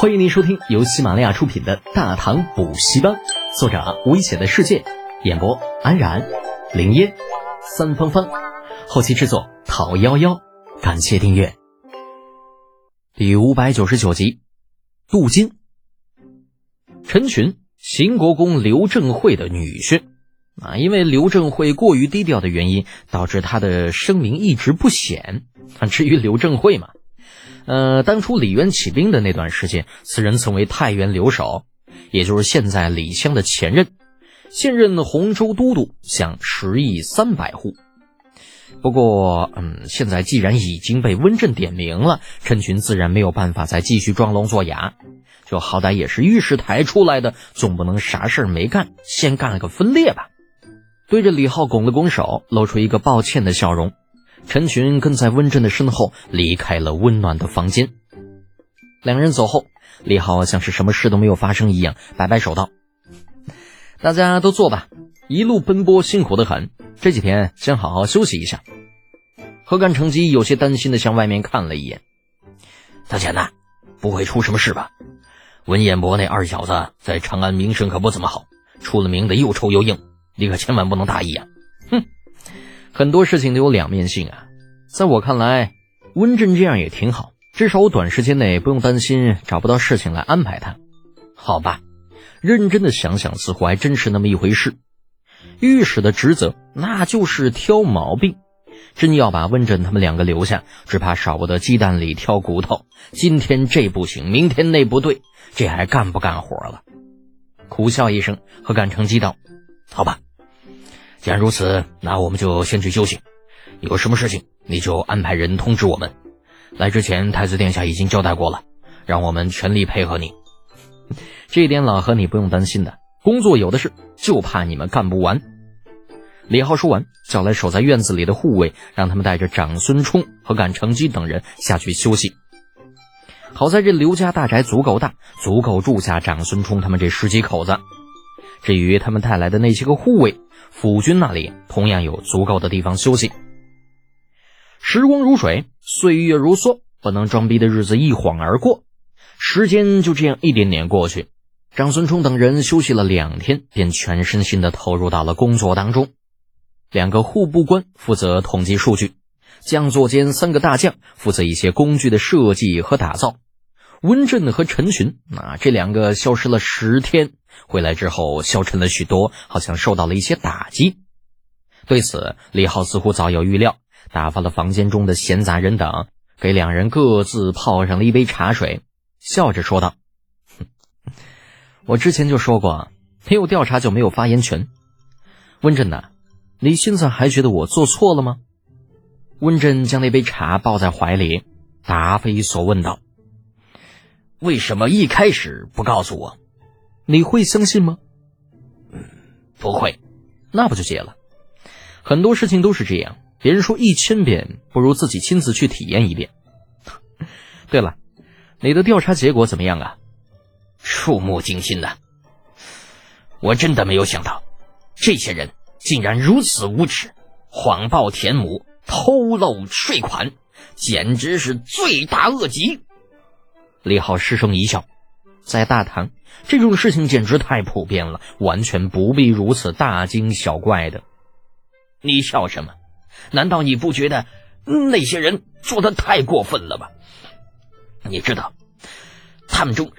欢迎您收听由喜马拉雅出品的《大唐补习班》，作者危险的世界，演播安然、林烟、三芳芳，后期制作陶幺幺。感谢订阅。第五百九十九集，镀金。陈群，邢国公刘正会的女婿啊，因为刘正会过于低调的原因，导致他的声名一直不显。啊，至于刘正会嘛。呃，当初李渊起兵的那段时间，此人曾为太原留守，也就是现在李湘的前任，现任洪州都督，享十亿三百户。不过，嗯，现在既然已经被温镇点名了，陈群自然没有办法再继续装聋作哑，就好歹也是御史台出来的，总不能啥事儿没干，先干了个分裂吧。对着李浩拱了拱手，露出一个抱歉的笑容。陈群跟在温震的身后离开了温暖的房间。两人走后，李浩像是什么事都没有发生一样，摆摆手道：“大家都坐吧，一路奔波辛苦的很，这几天先好好休息一下。”何干成机有些担心的向外面看了一眼：“大钱呐，不会出什么事吧？文彦博那二小子在长安名声可不怎么好，出了名的又臭又硬，你可千万不能大意啊！”哼。很多事情都有两面性啊，在我看来，温震这样也挺好，至少我短时间内不用担心找不到事情来安排他。好吧，认真的想想，似乎还真是那么一回事。御史的职责那就是挑毛病，真要把温震他们两个留下，只怕少不得鸡蛋里挑骨头。今天这不行，明天那不对，这还干不干活了？苦笑一声，何干成机道：“好吧。”既然如此，那我们就先去休息。有什么事情，你就安排人通知我们。来之前，太子殿下已经交代过了，让我们全力配合你。这点，老何你不用担心的。工作有的是，就怕你们干不完。李浩说完，叫来守在院子里的护卫，让他们带着长孙冲和赶成基等人下去休息。好在这刘家大宅足够大，足够住下长孙冲他们这十几口子。至于他们带来的那些个护卫，府军那里同样有足够的地方休息。时光如水，岁月如梭，不能装逼的日子一晃而过，时间就这样一点点过去。长孙冲等人休息了两天，便全身心的投入到了工作当中。两个户部官负责统计数据，将座间三个大将负责一些工具的设计和打造。温震和陈群啊，这两个消失了十天。回来之后消沉了许多，好像受到了一些打击。对此，李浩似乎早有预料，打发了房间中的闲杂人等，给两人各自泡上了一杯茶水，笑着说道：“我之前就说过，没有调查就没有发言权。温震呐，你现在还觉得我做错了吗？”温震将那杯茶抱在怀里，答非所问道：“为什么一开始不告诉我？”你会相信吗？嗯，不会，那不就结了？很多事情都是这样，别人说一千遍，不如自己亲自去体验一遍。对了，你的调查结果怎么样啊？触目惊心的，我真的没有想到，这些人竟然如此无耻，谎报田亩，偷漏税款，简直是罪大恶极。李浩失声一笑。在大唐，这种事情简直太普遍了，完全不必如此大惊小怪的。你笑什么？难道你不觉得那些人做的太过分了吗？你知道，他们中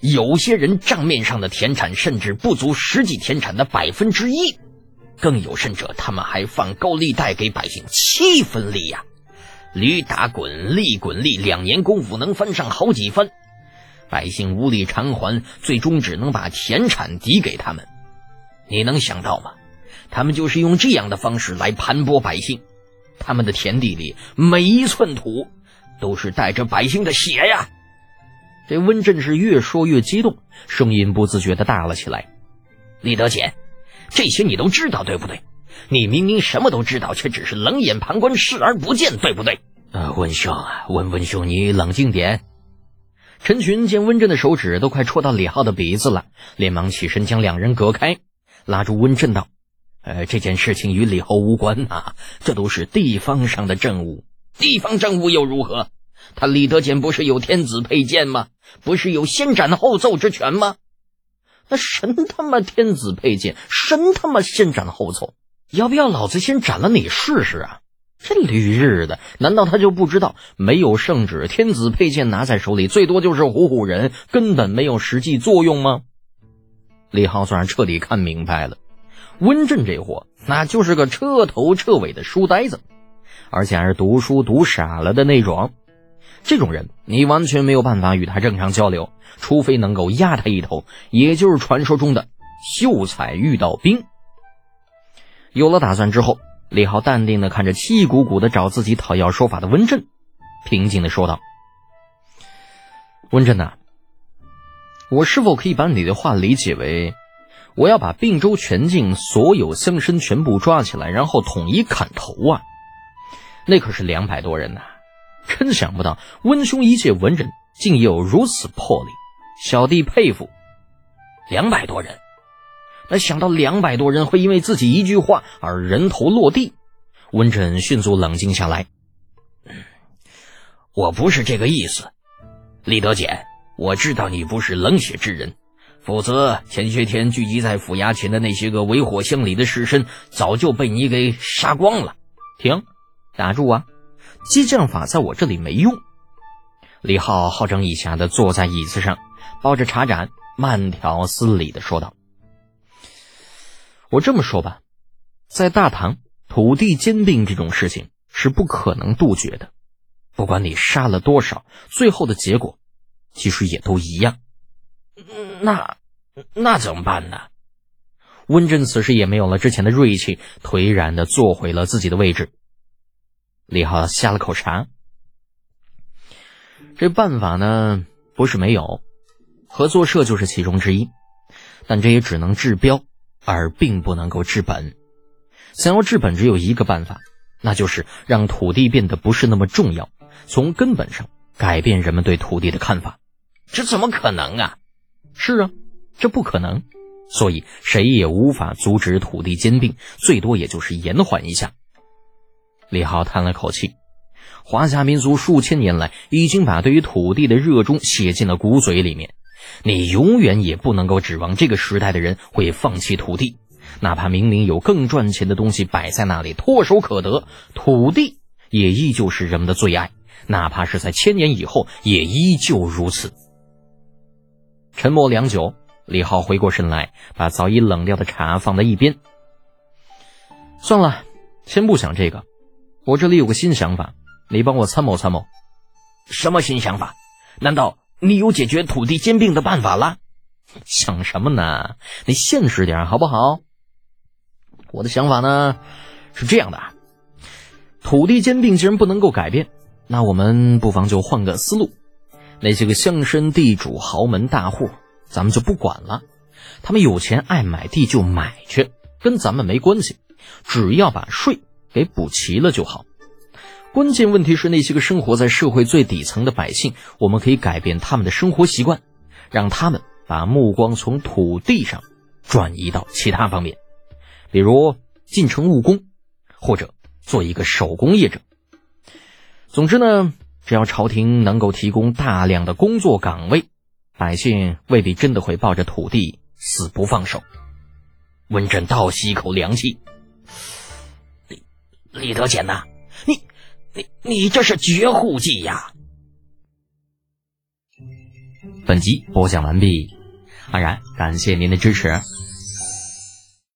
有些人账面上的田产甚至不足实际田产的百分之一，更有甚者，他们还放高利贷给百姓七分利呀！驴打滚，利滚利，两年功夫能翻上好几番。百姓无力偿还，最终只能把田产抵给他们。你能想到吗？他们就是用这样的方式来盘剥百姓。他们的田地里每一寸土都是带着百姓的血呀！这温振是越说越激动，声音不自觉的大了起来。李德俭，这些你都知道对不对？你明明什么都知道，却只是冷眼旁观，视而不见，对不对？呃，温兄啊，温温兄，你冷静点。陈群见温震的手指都快戳到李浩的鼻子了，连忙起身将两人隔开，拉住温震道：“呃，这件事情与李后无关呐，这都是地方上的政务。地方政务又如何？他李德俭不是有天子佩剑吗？不是有先斩后奏之权吗？那神他妈天子佩剑，神他妈先斩后奏，要不要老子先斩了你试试啊？这驴日的，难道他就不知道没有圣旨，天子佩剑拿在手里，最多就是唬唬人，根本没有实际作用吗？李浩算是彻底看明白了，温震这货那就是个彻头彻尾的书呆子，而且还是读书读傻了的那种。这种人，你完全没有办法与他正常交流，除非能够压他一头，也就是传说中的秀才遇到兵。有了打算之后，李浩淡定的看着气鼓鼓的找自己讨要说法的温震，平静的说道：“温震呐，我是否可以把你的话理解为，我要把并州全境所有乡绅全部抓起来，然后统一砍头啊？那可是两百多人呐！”真想不到温兄一介文人，竟有如此魄力，小弟佩服。两百多人，那想到两百多人会因为自己一句话而人头落地，温震迅速冷静下来。我不是这个意思，李德简，我知道你不是冷血之人，否则前些天聚集在府衙前的那些个为火乡里的士绅，早就被你给杀光了。停，打住啊！激将法在我这里没用。李浩好整以暇的坐在椅子上，抱着茶盏，慢条斯理的说道：“我这么说吧，在大唐，土地兼并这种事情是不可能杜绝的。不管你杀了多少，最后的结果其实也都一样。那那怎么办呢？”温震此时也没有了之前的锐气，颓然的坐回了自己的位置。李浩下了口茶，这办法呢不是没有，合作社就是其中之一，但这也只能治标，而并不能够治本。想要治本，只有一个办法，那就是让土地变得不是那么重要，从根本上改变人们对土地的看法。这怎么可能啊？是啊，这不可能，所以谁也无法阻止土地兼并，最多也就是延缓一下。李浩叹了口气，华夏民族数千年来已经把对于土地的热衷写进了骨髓里面。你永远也不能够指望这个时代的人会放弃土地，哪怕明明有更赚钱的东西摆在那里，唾手可得，土地也依旧是人们的最爱，哪怕是在千年以后，也依旧如此。沉默良久，李浩回过神来，把早已冷掉的茶放在一边。算了，先不想这个。我这里有个新想法，你帮我参谋参谋。什么新想法？难道你有解决土地兼并的办法了？想什么呢？你现实点好不好？我的想法呢是这样的：土地兼并既然不能够改变，那我们不妨就换个思路。那些个乡绅、地主、豪门大户，咱们就不管了。他们有钱爱买地就买去，跟咱们没关系。只要把税。给补齐了就好，关键问题是那些个生活在社会最底层的百姓，我们可以改变他们的生活习惯，让他们把目光从土地上转移到其他方面，比如进城务工，或者做一个手工业者。总之呢，只要朝廷能够提供大量的工作岗位，百姓未必真的会抱着土地死不放手。温震倒吸一口凉气。李李德俭呐，你、你、你这是绝户计呀！本集播讲完毕，安然感谢您的支持。